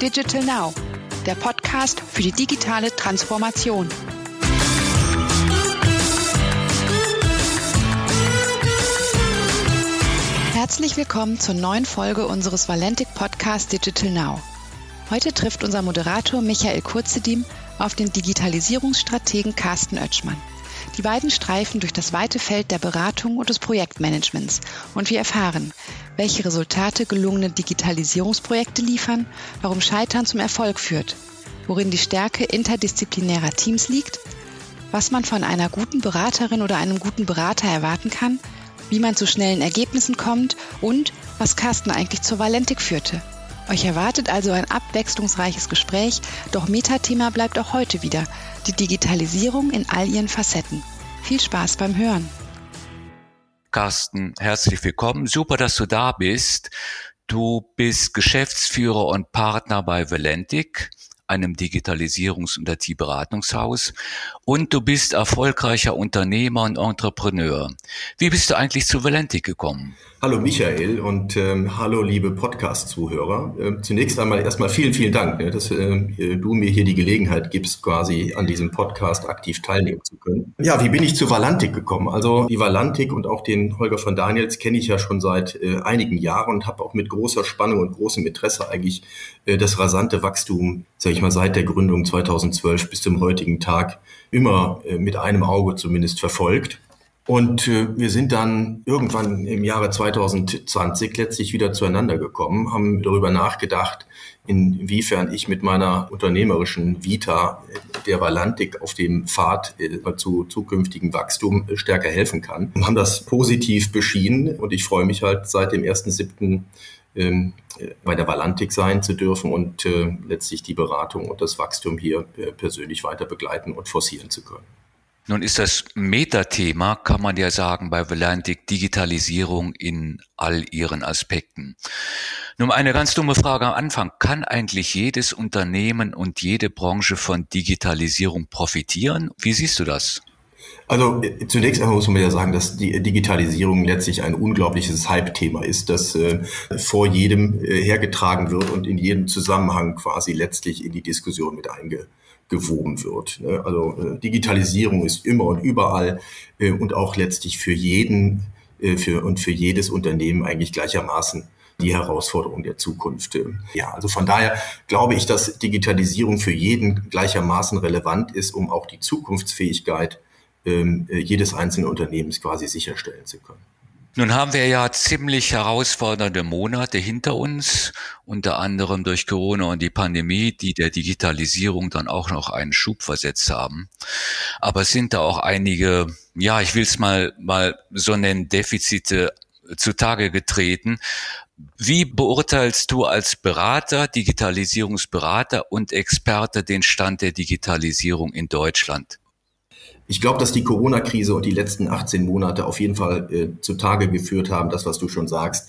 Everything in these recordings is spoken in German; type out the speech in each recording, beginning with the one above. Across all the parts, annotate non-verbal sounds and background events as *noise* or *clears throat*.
Digital Now, der Podcast für die digitale Transformation. Herzlich willkommen zur neuen Folge unseres Valentic Podcast Digital Now. Heute trifft unser Moderator Michael Kurzedim auf den Digitalisierungsstrategen Carsten Oetschmann. Die beiden streifen durch das weite Feld der Beratung und des Projektmanagements und wir erfahren, welche Resultate gelungene Digitalisierungsprojekte liefern, warum Scheitern zum Erfolg führt, worin die Stärke interdisziplinärer Teams liegt, was man von einer guten Beraterin oder einem guten Berater erwarten kann, wie man zu schnellen Ergebnissen kommt und was Carsten eigentlich zur Valentik führte. Euch erwartet also ein abwechslungsreiches Gespräch, doch Metathema bleibt auch heute wieder die Digitalisierung in all ihren Facetten. Viel Spaß beim Hören. Carsten, herzlich willkommen. Super, dass du da bist. Du bist Geschäftsführer und Partner bei Valentic einem Digitalisierungs- und IT-Beratungshaus und du bist erfolgreicher Unternehmer und Entrepreneur. Wie bist du eigentlich zu Valentic gekommen? Hallo Michael und ähm, hallo liebe Podcast-Zuhörer. Ähm, zunächst einmal erstmal vielen, vielen Dank, ne, dass äh, du mir hier die Gelegenheit gibst, quasi an diesem Podcast aktiv teilnehmen zu können. Ja, wie bin ich zu Valantik gekommen? Also die Valantik und auch den Holger von Daniels kenne ich ja schon seit äh, einigen Jahren und habe auch mit großer Spannung und großem Interesse eigentlich das rasante Wachstum, sage ich mal, seit der Gründung 2012 bis zum heutigen Tag immer äh, mit einem Auge zumindest verfolgt. Und äh, wir sind dann irgendwann im Jahre 2020 letztlich wieder zueinander gekommen, haben darüber nachgedacht, inwiefern ich mit meiner unternehmerischen Vita der Valantik auf dem Pfad äh, zu zukünftigem Wachstum äh, stärker helfen kann. Wir haben das positiv beschieden und ich freue mich halt seit dem 1.7. Ähm, bei der Valantik sein zu dürfen und äh, letztlich die Beratung und das Wachstum hier äh, persönlich weiter begleiten und forcieren zu können. Nun ist das Metathema, kann man ja sagen, bei Valantic Digitalisierung in all ihren Aspekten. Nun eine ganz dumme Frage am Anfang. Kann eigentlich jedes Unternehmen und jede Branche von Digitalisierung profitieren? Wie siehst du das? Also äh, zunächst einmal muss man ja sagen, dass die Digitalisierung letztlich ein unglaubliches Hype-Thema ist, das äh, vor jedem äh, hergetragen wird und in jedem Zusammenhang quasi letztlich in die Diskussion mit eingeht gewoben wird. Ne? Also äh, Digitalisierung ist immer und überall äh, und auch letztlich für jeden für, und für jedes Unternehmen eigentlich gleichermaßen die Herausforderung der Zukunft. Ja, also von daher glaube ich, dass Digitalisierung für jeden gleichermaßen relevant ist, um auch die Zukunftsfähigkeit ähm, jedes einzelnen Unternehmens quasi sicherstellen zu können. Nun haben wir ja ziemlich herausfordernde Monate hinter uns, unter anderem durch Corona und die Pandemie, die der Digitalisierung dann auch noch einen Schub versetzt haben. Aber es sind da auch einige, ja, ich will es mal, mal so nennen, Defizite zutage getreten. Wie beurteilst du als Berater, Digitalisierungsberater und Experte den Stand der Digitalisierung in Deutschland? Ich glaube, dass die Corona-Krise und die letzten 18 Monate auf jeden Fall äh, zutage geführt haben, das, was du schon sagst,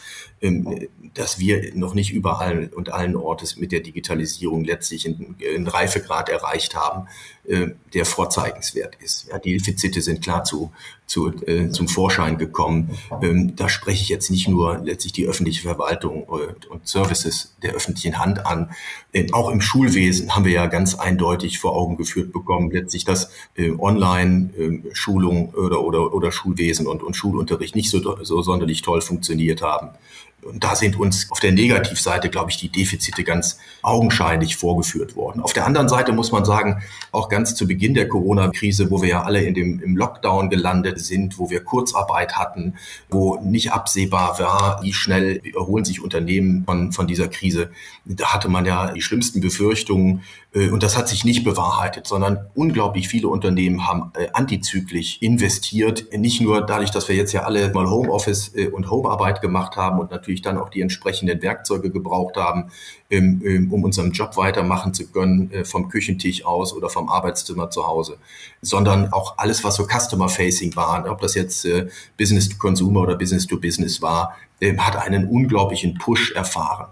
dass wir noch nicht überall und allen Ortes mit der Digitalisierung letztlich einen Reifegrad erreicht haben, äh, der vorzeigenswert ist. Ja, die Defizite sind klar zu, zu, äh, zum Vorschein gekommen. Ähm, da spreche ich jetzt nicht nur letztlich die öffentliche Verwaltung und, Services der öffentlichen Hand an. Äh, auch im Schulwesen haben wir ja ganz eindeutig vor Augen geführt bekommen, letztlich, dass äh, Online-Schulung oder, oder, oder Schulwesen und, und Schulunterricht nicht so, so sonderlich toll funktioniert haben. Und da sind uns auf der Negativseite, glaube ich, die Defizite ganz augenscheinlich vorgeführt worden. Auf der anderen Seite muss man sagen, auch ganz zu Beginn der Corona-Krise, wo wir ja alle in dem, im Lockdown gelandet sind, wo wir Kurzarbeit hatten, wo nicht absehbar war, wie schnell erholen sich Unternehmen von, von dieser Krise, da hatte man ja die schlimmsten Befürchtungen, äh, und das hat sich nicht bewahrheitet, sondern unglaublich viele Unternehmen haben äh, antizyklisch investiert. Nicht nur dadurch, dass wir jetzt ja alle mal Homeoffice äh, und Homearbeit gemacht haben und natürlich dann auch die entsprechenden Werkzeuge gebraucht haben, ähm, ähm, um unseren Job weitermachen zu können, vom Küchentisch aus oder vom Arbeitszimmer zu Hause, sondern auch alles, was so Customer-Facing war, ob das jetzt Business to Consumer oder Business to Business war, ähm, hat einen unglaublichen Push erfahren.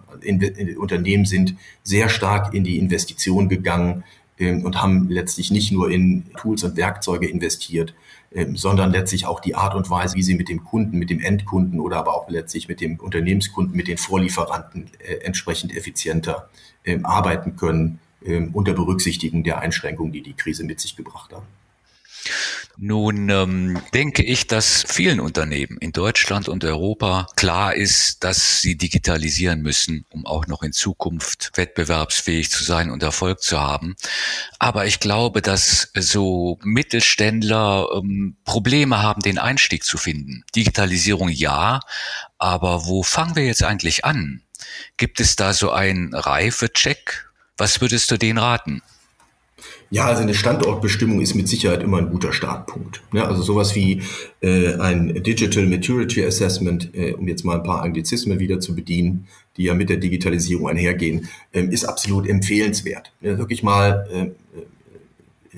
Unternehmen sind sehr stark in die Investition gegangen, und haben letztlich nicht nur in Tools und Werkzeuge investiert, ähm, sondern letztlich auch die Art und Weise, wie sie mit dem Kunden, mit dem Endkunden oder aber auch letztlich mit dem Unternehmenskunden, mit den Vorlieferanten äh, entsprechend effizienter ähm, arbeiten können, ähm, unter Berücksichtigung der Einschränkungen, die die Krise mit sich gebracht hat. Nun ähm, denke ich, dass vielen Unternehmen in Deutschland und Europa klar ist, dass sie digitalisieren müssen, um auch noch in Zukunft wettbewerbsfähig zu sein und Erfolg zu haben. Aber ich glaube, dass so Mittelständler ähm, Probleme haben, den Einstieg zu finden. Digitalisierung ja, aber wo fangen wir jetzt eigentlich an? Gibt es da so einen Reifecheck? Was würdest du denen raten? Ja, also eine Standortbestimmung ist mit Sicherheit immer ein guter Startpunkt. Ja, also sowas wie äh, ein Digital Maturity Assessment, äh, um jetzt mal ein paar Anglizismen wieder zu bedienen, die ja mit der Digitalisierung einhergehen, äh, ist absolut empfehlenswert. Ja, wirklich mal äh,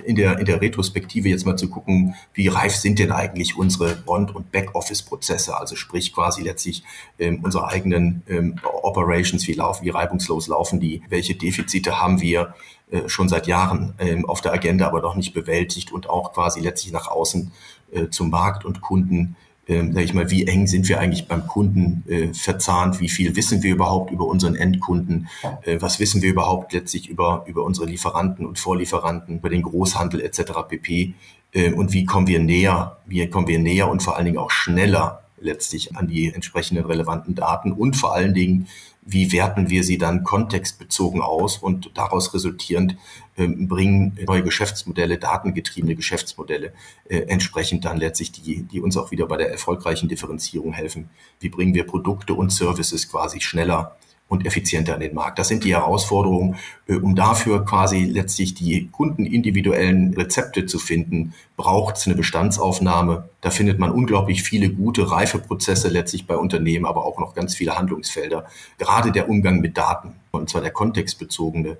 in der, in der Retrospektive jetzt mal zu gucken, wie reif sind denn eigentlich unsere Bond- und Backoffice-Prozesse, also sprich quasi letztlich ähm, unsere eigenen ähm, Operations, wie laufen, wie reibungslos laufen die, welche Defizite haben wir äh, schon seit Jahren ähm, auf der Agenda, aber noch nicht bewältigt und auch quasi letztlich nach außen äh, zum Markt und Kunden ähm, sag ich mal, wie eng sind wir eigentlich beim Kunden äh, verzahnt, wie viel wissen wir überhaupt über unseren Endkunden, äh, was wissen wir überhaupt letztlich über, über unsere Lieferanten und Vorlieferanten, über den Großhandel etc. pp. Äh, und wie kommen wir näher, wie kommen wir näher und vor allen Dingen auch schneller letztlich an die entsprechenden relevanten Daten und vor allen Dingen, wie werten wir sie dann kontextbezogen aus und daraus resultierend äh, bringen neue Geschäftsmodelle, datengetriebene Geschäftsmodelle äh, entsprechend dann letztlich die, die uns auch wieder bei der erfolgreichen Differenzierung helfen. Wie bringen wir Produkte und Services quasi schneller und effizienter an den Markt. Das sind die Herausforderungen, äh, um dafür quasi letztlich die kundenindividuellen Rezepte zu finden, braucht es eine Bestandsaufnahme. Da findet man unglaublich viele gute Reifeprozesse letztlich bei Unternehmen, aber auch noch ganz viele Handlungsfelder. Gerade der Umgang mit Daten, und zwar der kontextbezogene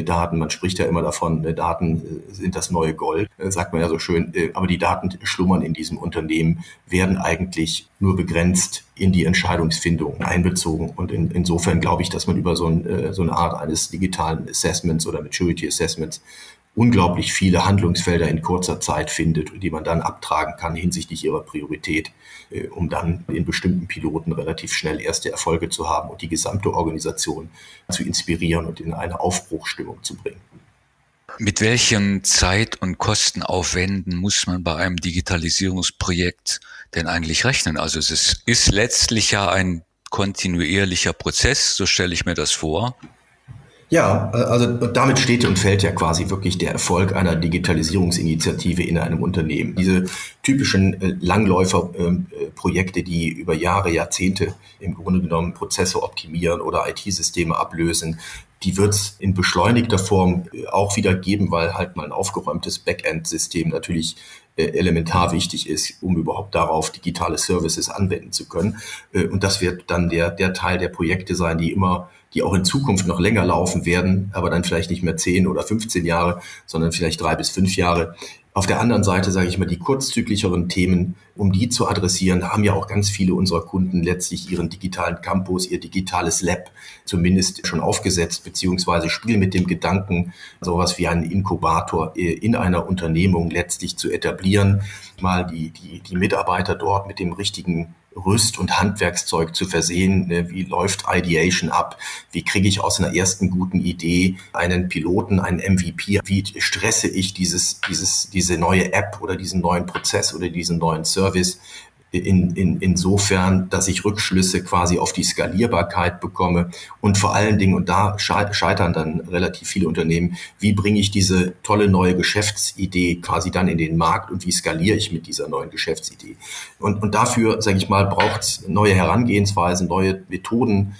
Daten. Man spricht ja immer davon, äh, Daten sind das neue Gold, sagt man ja so schön. Aber die Daten schlummern in diesem Unternehmen, werden eigentlich nur begrenzt in die Entscheidungsfindung einbezogen. Und in, insofern glaube ich, dass man über so, ein, so eine Art eines digitalen Assessments oder Maturity Assessments unglaublich viele Handlungsfelder in kurzer Zeit findet, die man dann abtragen kann hinsichtlich ihrer Priorität, äh, um dann in bestimmten Piloten relativ schnell erste Erfolge zu haben und die gesamte Organisation zu inspirieren und in eine Aufbruchstimmung zu bringen. Mit welchen Zeit- und Kostenaufwänden muss man bei einem Digitalisierungsprojekt denn eigentlich rechnen? Also es ist letztlich ja ein kontinuierlicher Prozess, so stelle ich mir das vor. Ja, also damit steht und fällt ja quasi wirklich der Erfolg einer Digitalisierungsinitiative in einem Unternehmen. Diese typischen äh, Langläuferprojekte, ähm, die über Jahre, Jahrzehnte im Grunde genommen Prozesse optimieren oder IT-Systeme ablösen, die wird es in beschleunigter Form äh, auch wieder geben, weil halt mal ein aufgeräumtes Backend-System natürlich äh, elementar wichtig ist, um überhaupt darauf digitale Services anwenden zu können. Und das wird dann der, der Teil der Projekte sein, die immer die auch in Zukunft noch länger laufen werden, aber dann vielleicht nicht mehr 10 oder 15 Jahre, sondern vielleicht drei bis fünf Jahre. Auf der anderen Seite, sage ich mal, die kurzzyklicheren Themen, um die zu adressieren, haben ja auch ganz viele unserer Kunden letztlich ihren digitalen Campus, ihr digitales Lab zumindest schon aufgesetzt, beziehungsweise spielen mit dem Gedanken, sowas wie einen Inkubator äh, in einer Unternehmung letztlich zu etablieren, mal die, die, die Mitarbeiter dort mit dem richtigen Rüst- und Handwerkszeug zu versehen. Ne? Wie läuft Ideation ab? Wie kriege ich aus einer ersten guten Idee einen Piloten, einen MVP? Wie stresse ich dieses, dieses, diese neue App oder diesen neuen Prozess oder diesen neuen Service? In, in, insofern, dass ich Rückschlüsse quasi auf die Skalierbarkeit bekomme und vor allen Dingen, und da scheitern dann relativ viele Unternehmen, wie bringe ich diese tolle neue Geschäftsidee quasi dann in den Markt und wie skaliere ich mit dieser neuen Geschäftsidee. Und, und dafür, sage ich mal, braucht es neue Herangehensweisen, neue Methoden,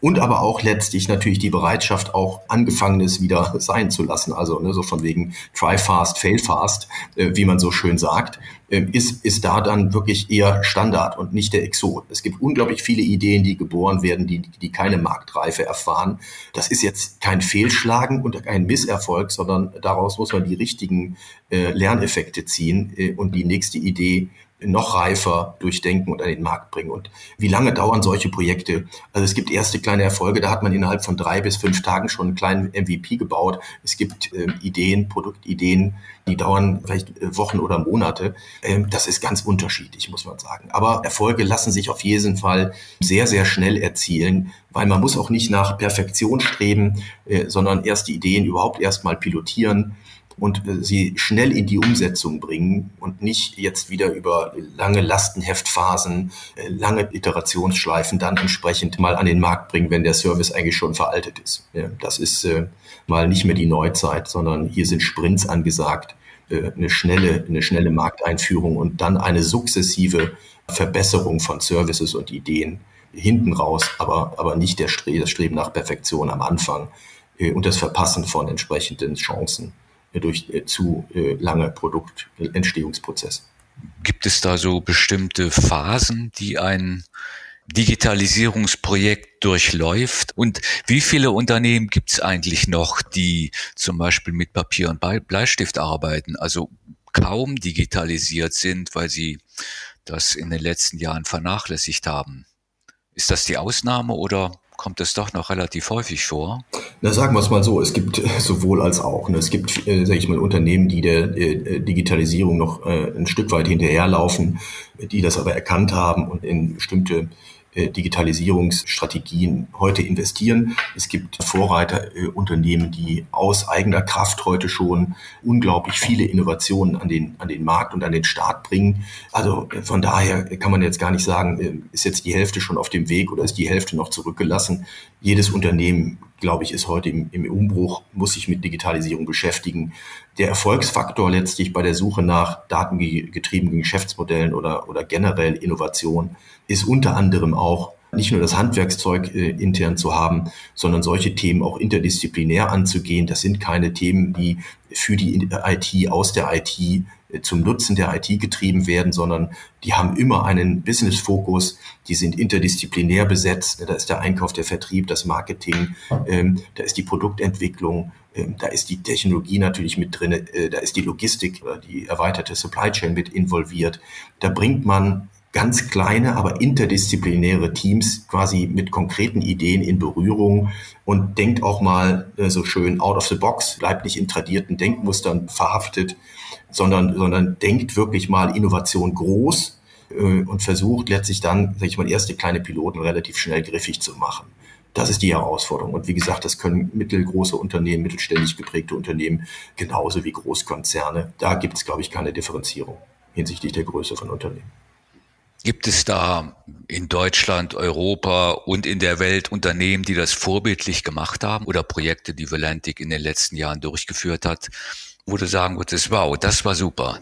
und aber auch letztlich natürlich die Bereitschaft, auch Angefangenes wieder *laughs* sein zu lassen. Also ne, so von wegen try fast, fail fast, äh, wie man so schön sagt, äh, ist, ist da dann wirklich eher Standard und nicht der Exot. Es gibt unglaublich viele Ideen, die geboren werden, die, die keine Marktreife erfahren. Das ist jetzt kein Fehlschlagen und kein Misserfolg, sondern daraus muss man die richtigen äh, Lerneffekte ziehen äh, und die nächste Idee noch reifer durchdenken und an den Markt bringen. Und wie lange dauern solche Projekte? Also es gibt erste kleine Erfolge, da hat man innerhalb von drei bis fünf Tagen schon einen kleinen MVP gebaut. Es gibt äh, Ideen, Produktideen, die dauern vielleicht äh, Wochen oder Monate. Ähm, das ist ganz unterschiedlich, muss man sagen. Aber Erfolge lassen sich auf jeden Fall sehr, sehr schnell erzielen, weil man muss auch nicht nach Perfektion streben, äh, sondern erst die Ideen überhaupt erstmal pilotieren und äh, sie schnell in die Umsetzung bringen und nicht jetzt wieder über lange Lastenheftphasen, äh, lange Iterationsschleifen dann entsprechend mal an den Markt bringen, wenn der Service eigentlich schon veraltet ist. Das ist äh, mal nicht mehr die Neuzeit, sondern hier sind Sprints angesagt, eine schnelle, eine schnelle Markteinführung und dann eine sukzessive Verbesserung von Services und Ideen hinten raus, aber, aber nicht der Stre das Streben nach Perfektion am Anfang und das Verpassen von entsprechenden Chancen durch äh, zu äh, lange Produktentstehungsprozess. Gibt es da so bestimmte Phasen, die ein Digitalisierungsprojekt durchläuft? Und wie viele Unternehmen gibt es eigentlich noch, die zum Beispiel mit Papier und Bleistift arbeiten, also kaum digitalisiert sind, weil sie das in den letzten Jahren vernachlässigt haben? Ist das die Ausnahme oder kommt es doch noch relativ häufig vor? Na, sagen wir es mal so, es gibt sowohl als auch. Ne? Es gibt, äh, sage ich mal, Unternehmen, die der äh, Digitalisierung noch äh, ein Stück weit hinterherlaufen, die das aber erkannt haben und in bestimmte äh, Digitalisierungsstrategien heute investieren. Es gibt Vorreiterunternehmen, die aus eigener Kraft heute schon unglaublich viele Innovationen an den, an den Markt und an den Start bringen. Also äh, von daher kann man jetzt gar nicht sagen, äh, ist jetzt die Hälfte schon auf dem Weg oder ist die Hälfte noch zurückgelassen. Jedes Unternehmen glaube ich, ist heute im, im, Umbruch, muss sich mit Digitalisierung beschäftigen. Der Erfolgsfaktor letztlich bei der Suche nach datengetriebenen Geschäftsmodellen oder, oder generell Innovation ist unter anderem auch nicht nur das Handwerkszeug äh, intern zu haben, sondern solche Themen auch interdisziplinär anzugehen. Das sind keine Themen, die für die IT aus der IT äh, zum Nutzen der IT getrieben werden, sondern die haben immer einen Business-Fokus, die sind interdisziplinär besetzt. Da ist der Einkauf, der Vertrieb, das Marketing, ähm, da ist die Produktentwicklung, ähm, da ist die Technologie natürlich mit drin, äh, da ist die Logistik, die erweiterte Supply Chain mit involviert. Da bringt man ganz kleine, aber interdisziplinäre Teams quasi mit konkreten Ideen in Berührung und denkt auch mal äh, so schön out of the box, bleibt nicht in tradierten Denkmustern verhaftet, sondern, sondern denkt wirklich mal Innovation groß äh, und versucht letztlich dann, sag ich mal, erste kleine Piloten relativ schnell griffig zu machen. Das ist die Herausforderung. Und wie gesagt, das können mittelgroße Unternehmen, mittelständig geprägte Unternehmen genauso wie Großkonzerne. Da gibt es, glaube ich, keine Differenzierung hinsichtlich der Größe von Unternehmen. Gibt es da in Deutschland, Europa und in der Welt Unternehmen, die das vorbildlich gemacht haben oder Projekte, die Volantic in den letzten Jahren durchgeführt hat, wo du sagen würdest, wow, das war super?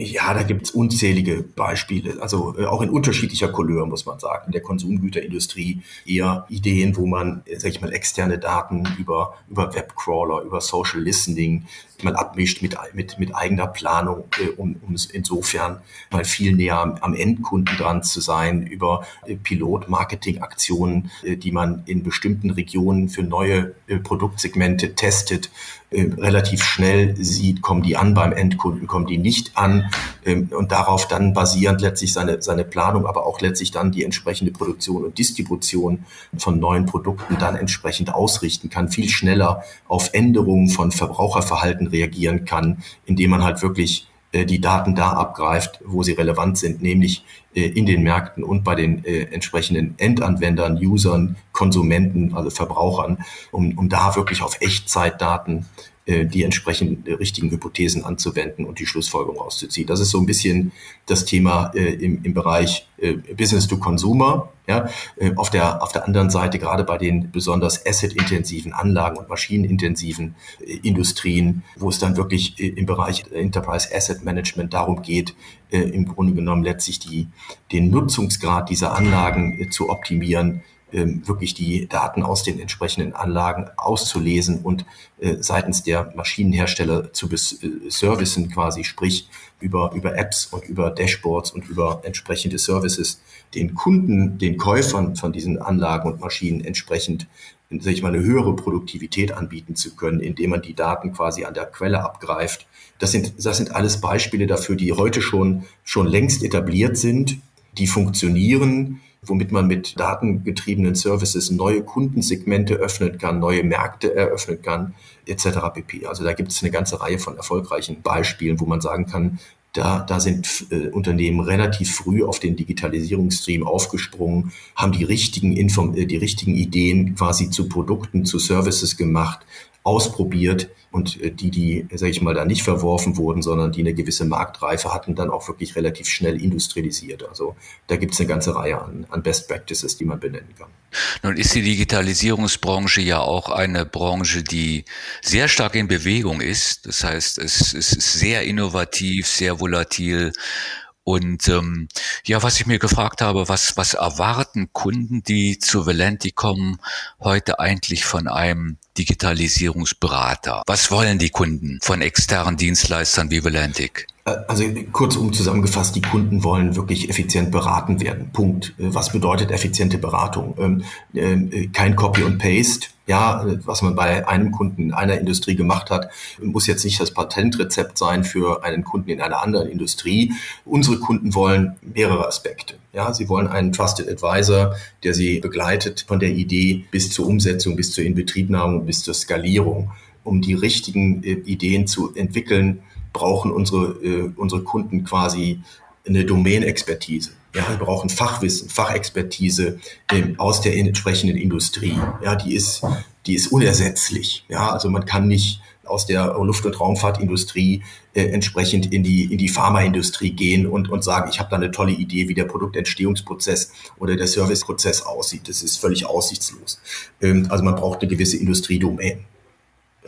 Ja, da gibt es unzählige Beispiele, also äh, auch in unterschiedlicher Couleur, muss man sagen. In der Konsumgüterindustrie eher Ideen, wo man, äh, sag ich mal, externe Daten über, über Webcrawler, über Social Listening mal abmischt mit, mit, mit eigener Planung, äh, um, um insofern mal viel näher am, am Endkunden dran zu sein, über äh, Pilot-Marketing-Aktionen, äh, die man in bestimmten Regionen für neue äh, Produktsegmente testet, relativ schnell sieht, kommen die an beim Endkunden, kommen die nicht an ähm, und darauf dann basierend letztlich seine, seine Planung, aber auch letztlich dann die entsprechende Produktion und Distribution von neuen Produkten dann entsprechend ausrichten kann, viel schneller auf Änderungen von Verbraucherverhalten reagieren kann, indem man halt wirklich die Daten da abgreift, wo sie relevant sind, nämlich äh, in den Märkten und bei den äh, entsprechenden Endanwendern, Usern, Konsumenten, also Verbrauchern, um, um da wirklich auf Echtzeitdaten äh, die entsprechend richtigen Hypothesen anzuwenden und die Schlussfolgerung auszuziehen. Das ist so ein bisschen das Thema äh, im, im Bereich äh, Business to Consumer. Ja, äh, auf der auf der anderen Seite gerade bei den besonders asset-intensiven Anlagen und maschinenintensiven äh, Industrien, wo es dann wirklich äh, im Bereich Enterprise Asset Management darum geht, im Grunde genommen letztlich die den Nutzungsgrad dieser Anlagen zu optimieren wirklich die Daten aus den entsprechenden Anlagen auszulesen und äh, seitens der Maschinenhersteller zu äh, servicen quasi, sprich über, über Apps und über Dashboards und über entsprechende Services den Kunden, den Käufern von diesen Anlagen und Maschinen entsprechend sag ich mal, eine höhere Produktivität anbieten zu können, indem man die Daten quasi an der Quelle abgreift. Das sind, das sind alles Beispiele dafür, die heute schon, schon längst etabliert sind, die funktionieren, womit man mit datengetriebenen Services neue Kundensegmente öffnen kann, neue Märkte eröffnen kann, etc. pp. Also da gibt es eine ganze Reihe von erfolgreichen Beispielen, wo man sagen kann, da, da sind äh, Unternehmen relativ früh auf den Digitalisierungsstream aufgesprungen, haben die richtigen, Inform äh, die richtigen Ideen quasi zu Produkten, zu Services gemacht, ausprobiert und äh, die, die, sage ich mal, da nicht verworfen wurden, sondern die eine gewisse Marktreife hatten, dann auch wirklich relativ schnell industrialisiert. Also da gibt es eine ganze Reihe an, an Best Practices, die man benennen kann. Nun ist die Digitalisierungsbranche ja auch eine Branche, die sehr stark in Bewegung ist. Das heißt, es, es ist sehr innovativ, sehr volatil und ähm, ja, was ich mir gefragt habe, was, was erwarten Kunden, die zu Valenti kommen, heute eigentlich von einem Digitalisierungsberater? Was wollen die Kunden von externen Dienstleistern wie Valentic? Äh, also kurzum zusammengefasst, die Kunden wollen wirklich effizient beraten werden. Punkt. Äh, was bedeutet effiziente Beratung? Ähm, äh, kein Copy und Paste ja, was man bei einem Kunden in einer Industrie gemacht hat, muss jetzt nicht das Patentrezept sein für einen Kunden in einer anderen Industrie. Unsere Kunden wollen mehrere Aspekte. Ja, sie wollen einen Trusted Advisor, der sie begleitet von der Idee bis zur Umsetzung, bis zur Inbetriebnahme, bis zur Skalierung. Um die richtigen äh, Ideen zu entwickeln, brauchen unsere, äh, unsere Kunden quasi eine Domain-Expertise. Ja, wir brauchen Fachwissen, Fachexpertise ähm, aus der entsprechenden Industrie. Ja, die ist, die ist unersetzlich. Ja, also man kann nicht aus der Luft- und Raumfahrtindustrie äh, entsprechend in die, in die Pharmaindustrie gehen und, und sagen, ich habe da eine tolle Idee, wie der Produktentstehungsprozess oder der Serviceprozess aussieht. Das ist völlig aussichtslos. Ähm, also man braucht eine gewisse Industriedomain.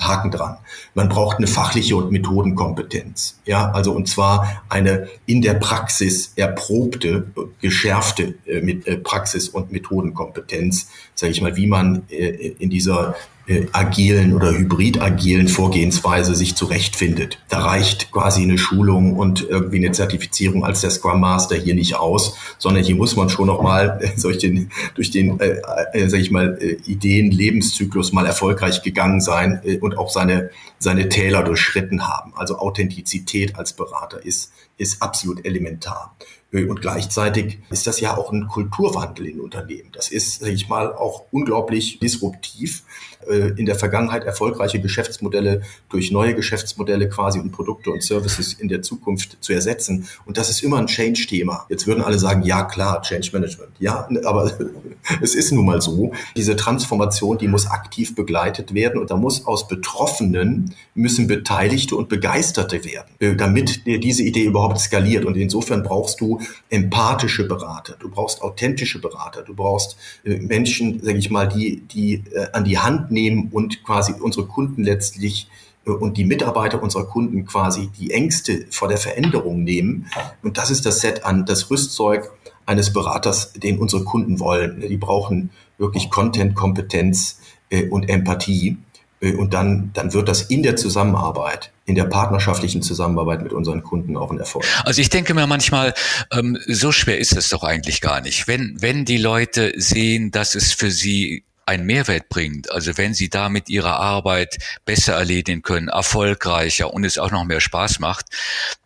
Haken dran. Man braucht eine fachliche und Methodenkompetenz. Ja, also und zwar eine in der Praxis erprobte, geschärfte äh, mit, äh, Praxis- und Methodenkompetenz, sage ich mal, wie man äh, in dieser agilen oder hybrid-agilen Vorgehensweise sich zurechtfindet. Da reicht quasi eine Schulung und irgendwie eine Zertifizierung als der Scrum Master hier nicht aus, sondern hier muss man schon noch mal äh, durch den, durch den äh, äh, sag ich mal, äh, Ideen-Lebenszyklus mal erfolgreich gegangen sein äh, und auch seine, seine Täler durchschritten haben. Also Authentizität als Berater ist, ist absolut elementar. Und gleichzeitig ist das ja auch ein Kulturwandel in Unternehmen. Das ist, sage ich mal, auch unglaublich disruptiv. Äh, in der Vergangenheit erfolgreiche Geschäftsmodelle durch neue Geschäftsmodelle quasi und Produkte und Services in der Zukunft zu ersetzen. Und das ist immer ein Change-Thema. Jetzt würden alle sagen, ja klar, Change Management. Ja, *laughs* aber *laughs* es ist nun mal so. Diese Transformation, die muss aktiv begleitet werden und da muss aus Betroffenen müssen Beteiligte und Begeisterte werden, äh, damit diese Idee überhaupt skaliert. Und insofern brauchst du empathische Berater, du brauchst authentische Berater, du brauchst äh, Menschen, sage ich mal, die, die an die Hand nehmen und quasi unsere Kunden letztlich äh, und die Mitarbeiter unserer Kunden quasi die Ängste vor der Veränderung nehmen. Und das ist das Set an das Rüstzeug eines Beraters, den unsere Kunden wollen. Die brauchen wirklich Content-Kompetenz äh, und Empathie. Äh, und dann, dann wird das in der Zusammenarbeit, in der partnerschaftlichen Zusammenarbeit mit unseren Kunden auch ein Erfolg. Also ich denke mir manchmal, ähm, so schwer ist es doch eigentlich gar nicht. Wenn, wenn die Leute sehen, dass es für sie einen Mehrwert bringt, also wenn sie damit ihre Arbeit besser erledigen können, erfolgreicher und es auch noch mehr Spaß macht,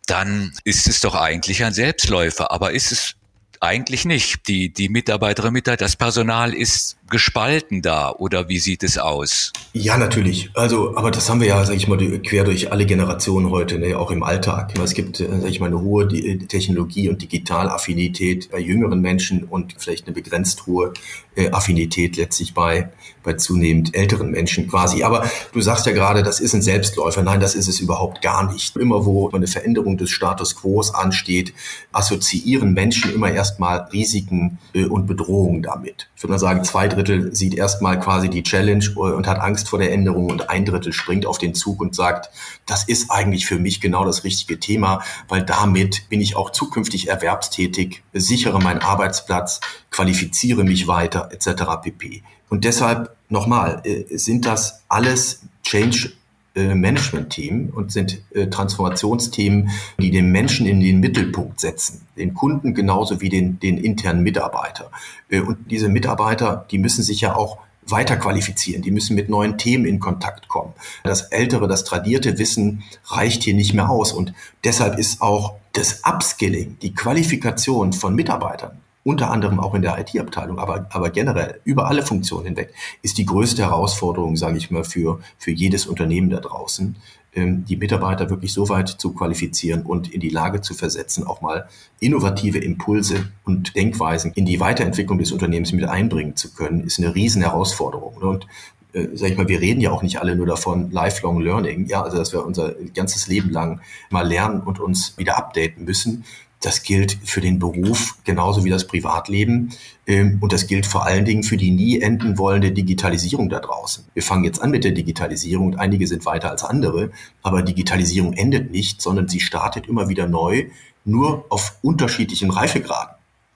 dann ist es doch eigentlich ein Selbstläufer. Aber ist es eigentlich nicht. Die, die Mitarbeiterinnen und Mitarbeiter, das Personal ist gespalten da oder wie sieht es aus? Ja, natürlich. Also, aber das haben wir ja, sag ich mal, quer durch alle Generationen heute, ne, auch im Alltag. Es gibt, äh, sag ich mal, eine hohe Technologie- und Digitalaffinität bei jüngeren Menschen und vielleicht eine begrenzt hohe äh, Affinität letztlich bei, bei zunehmend älteren Menschen quasi. Aber du sagst ja gerade, das ist ein Selbstläufer. Nein, das ist es überhaupt gar nicht. Immer wo eine Veränderung des Status quo ansteht, assoziieren Menschen immer erstmal Risiken äh, und Bedrohungen damit. Ich würde mal sagen, zwei, Drittel sieht erstmal quasi die Challenge und hat Angst vor der Änderung und ein Drittel springt auf den Zug und sagt, das ist eigentlich für mich genau das richtige Thema, weil damit bin ich auch zukünftig erwerbstätig, sichere meinen Arbeitsplatz, qualifiziere mich weiter etc. pp. Und deshalb nochmal, äh, sind das alles Change äh, Management-Themen und sind äh, Transformationsthemen, die den Menschen in den Mittelpunkt setzen, den Kunden genauso wie den, den internen Mitarbeiter. Äh, und diese Mitarbeiter, die müssen sich ja auch weiter qualifizieren, die müssen mit neuen Themen in Kontakt kommen. Das ältere, das tradierte Wissen reicht hier nicht mehr aus und deshalb ist auch das Upskilling, die Qualifikation von Mitarbeitern unter anderem auch in der IT-Abteilung, aber, aber generell über alle Funktionen hinweg, ist die größte Herausforderung, sage ich mal, für, für jedes Unternehmen da draußen, ähm, die Mitarbeiter wirklich so weit zu qualifizieren und in die Lage zu versetzen, auch mal innovative Impulse und Denkweisen in die Weiterentwicklung des Unternehmens mit einbringen zu können, ist eine riesen Herausforderung. Und äh, sag ich mal, wir reden ja auch nicht alle nur davon, lifelong learning, ja, also dass wir unser ganzes Leben lang mal lernen und uns wieder updaten müssen. Das gilt für den Beruf genauso wie das Privatleben. Ähm, und das gilt vor allen Dingen für die nie enden wollende Digitalisierung da draußen. Wir fangen jetzt an mit der Digitalisierung und einige sind weiter als andere. Aber Digitalisierung endet nicht, sondern sie startet immer wieder neu, nur auf unterschiedlichen Reifegraden.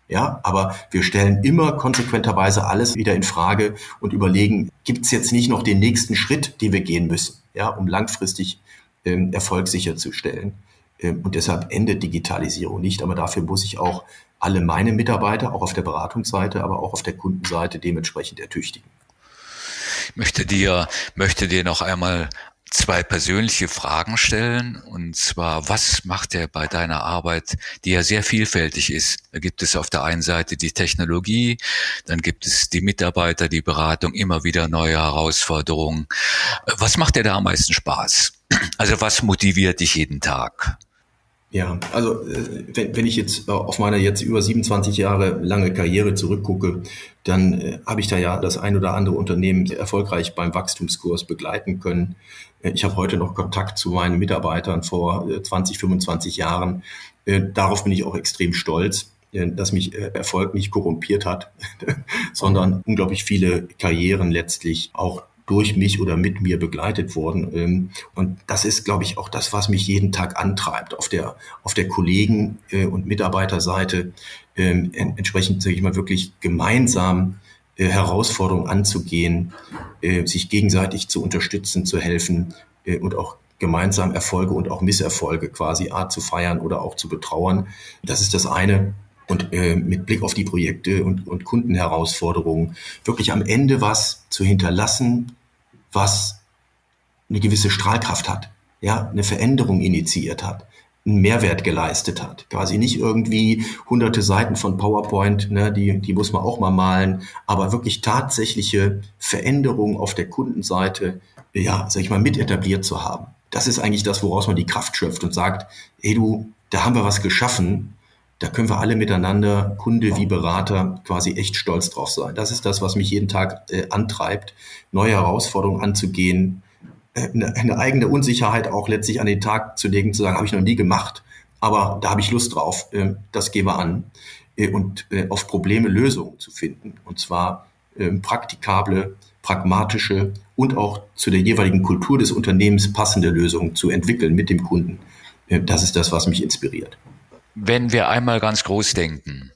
Ja, aber wir stellen immer konsequenterweise alles wieder in Frage und überlegen, gibt es jetzt nicht noch den nächsten Schritt, den wir gehen müssen, ja, um langfristig ähm, Erfolg sicherzustellen. Ähm, und deshalb endet Digitalisierung nicht. Aber dafür muss ich auch alle meine Mitarbeiter, auch auf der Beratungsseite, aber auch auf der Kundenseite dementsprechend ertüchtigen. Ich möchte dir, möchte dir noch einmal zwei persönliche Fragen stellen. Und zwar, was macht er bei deiner Arbeit, die ja sehr vielfältig ist? Da gibt es auf der einen Seite die Technologie, dann gibt es die Mitarbeiter, die Beratung, immer wieder neue Herausforderungen. Was macht dir da am meisten Spaß? Also was motiviert dich jeden Tag? Ja, also äh, wenn, wenn ich jetzt auf meine jetzt über 27 Jahre lange Karriere zurückgucke, dann äh, habe ich da ja das ein oder andere Unternehmen erfolgreich beim Wachstumskurs begleiten können. Äh, ich habe heute noch Kontakt zu meinen Mitarbeitern vor 20, 25 Jahren. Darauf bin ich auch extrem stolz dass mich Erfolg nicht korrumpiert hat, *laughs* sondern unglaublich viele Karrieren letztlich auch durch mich oder mit mir begleitet worden. Ähm, und das ist, glaube ich, auch das, was mich jeden Tag antreibt auf der, auf der Kollegen- äh, und Mitarbeiterseite, ähm, entsprechend, sage ich mal, wirklich gemeinsam äh, Herausforderungen anzugehen, äh, sich gegenseitig zu unterstützen, zu helfen und auch gemeinsam Erfolge und auch Misserfolge quasi A zu feiern oder auch zu betrauern. Das ist das eine. Und äh, mit Blick auf die Projekte und, und Kundenherausforderungen wirklich am Ende was zu hinterlassen, was eine gewisse Strahlkraft hat, ja, eine Veränderung initiiert hat, einen Mehrwert geleistet hat. Quasi nicht irgendwie hunderte Seiten von PowerPoint, ne, die, die muss man auch mal malen, aber wirklich tatsächliche Veränderungen auf der Kundenseite, ja, sag ich mal, mit etabliert zu haben. Das ist eigentlich das, woraus man die Kraft schöpft und sagt, hey du, da haben wir was geschaffen, da können wir alle miteinander, Kunde wie Berater, quasi echt stolz drauf sein. Das ist das, was mich jeden Tag äh, antreibt, neue Herausforderungen anzugehen, äh, eine, eine, eigene Unsicherheit auch letztlich an den Tag zu legen, zu sagen, habe ich noch nie gemacht, aber da habe ich Lust drauf, äh, das gehen wir an äh, und äh, auf Probleme Lösungen zu finden. Und zwar ähm, praktikable, pragmatische und auch zu der jeweiligen Kultur des Unternehmens passende Lösungen zu entwickeln mit dem Kunden. Äh, das ist das, was mich inspiriert. Wenn wir einmal ganz groß denken,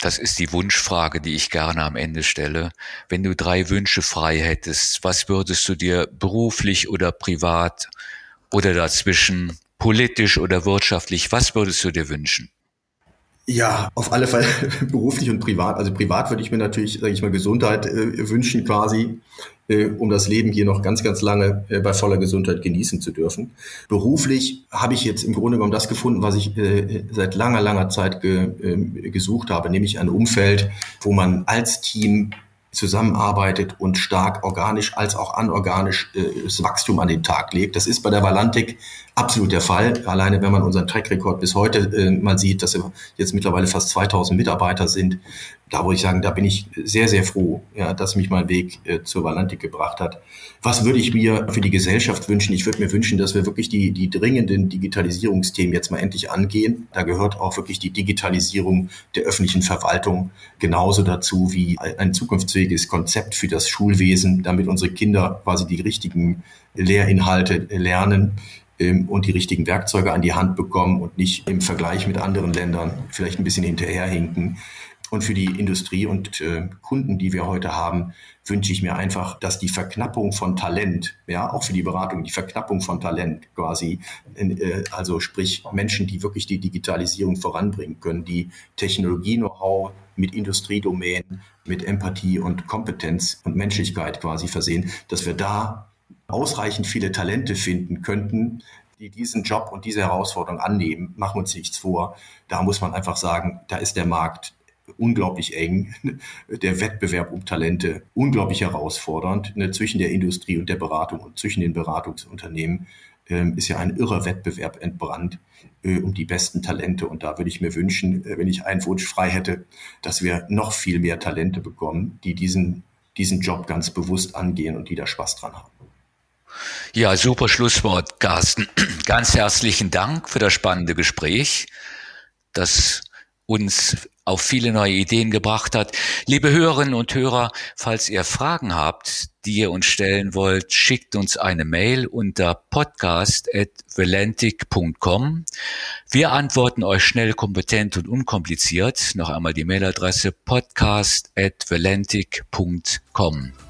das ist die Wunschfrage, die ich gerne am Ende stelle. Wenn du drei Wünsche frei hättest, was würdest du dir beruflich oder privat oder dazwischen, politisch oder wirtschaftlich, was würdest du dir wünschen? Ja, auf alle Fälle *laughs* beruflich und privat. Also privat würde ich mir natürlich, sage ich mal, Gesundheit äh, wünschen quasi, äh, um das Leben hier noch ganz, ganz lange äh, bei voller Gesundheit genießen zu dürfen. Beruflich habe ich jetzt im Grunde genommen das gefunden, was ich äh, seit langer, langer Zeit ge, ähm, gesucht habe, nämlich ein Umfeld, wo man als Team zusammenarbeitet und stark organisch als auch anorganisch äh, das Wachstum an den Tag legt. Das ist bei der Valantik absolut der Fall. Alleine wenn man unseren Track Record bis heute äh, mal sieht, dass wir jetzt mittlerweile fast 2000 Mitarbeiter sind, da würde ich sagen, da bin ich sehr, sehr froh, ja, dass mich mein Weg äh, zur Valantik gebracht hat. Was würde ich mir für die Gesellschaft wünschen? Ich würde mir wünschen, dass wir wirklich die, die dringenden Digitalisierungsthemen jetzt mal endlich angehen. Da gehört auch wirklich die Digitalisierung der öffentlichen Verwaltung genauso dazu wie ein zukunftsfähiges Konzept für das Schulwesen, damit unsere Kinder quasi die richtigen Lehrinhalte lernen und die richtigen Werkzeuge an die Hand bekommen und nicht im Vergleich mit anderen Ländern vielleicht ein bisschen hinterherhinken. Und für die Industrie und äh, Kunden, die wir heute haben, wünsche ich mir einfach, dass die Verknappung von Talent, ja, auch für die Beratung, die Verknappung von Talent quasi, äh, also sprich Menschen, die wirklich die Digitalisierung voranbringen können, die Technologie-Know-how mit Industriedomänen, mit Empathie und Kompetenz und Menschlichkeit quasi versehen, dass wir da ausreichend viele Talente finden könnten, die diesen Job und diese Herausforderung annehmen, machen wir uns nichts vor. Da muss man einfach sagen, da ist der Markt unglaublich eng, *laughs* der Wettbewerb um Talente unglaublich herausfordernd ne, zwischen der Industrie und der Beratung und zwischen den Beratungsunternehmen ähm, ist ja ein irrer Wettbewerb entbrannt äh, um die besten Talente. Und da würde ich mir wünschen, äh, wenn ich einen Wunsch frei hätte, dass wir noch viel mehr Talente bekommen, die diesen, diesen Job ganz bewusst angehen und die da Spaß dran haben. Ja, super Schlusswort, Carsten. *clears throat* Ganz herzlichen Dank für das spannende Gespräch, das uns auf viele neue Ideen gebracht hat. Liebe Hörerinnen und Hörer, falls ihr Fragen habt, die ihr uns stellen wollt, schickt uns eine Mail unter podcast.valentic.com. Wir antworten euch schnell, kompetent und unkompliziert. Noch einmal die Mailadresse podcast.valentic.com.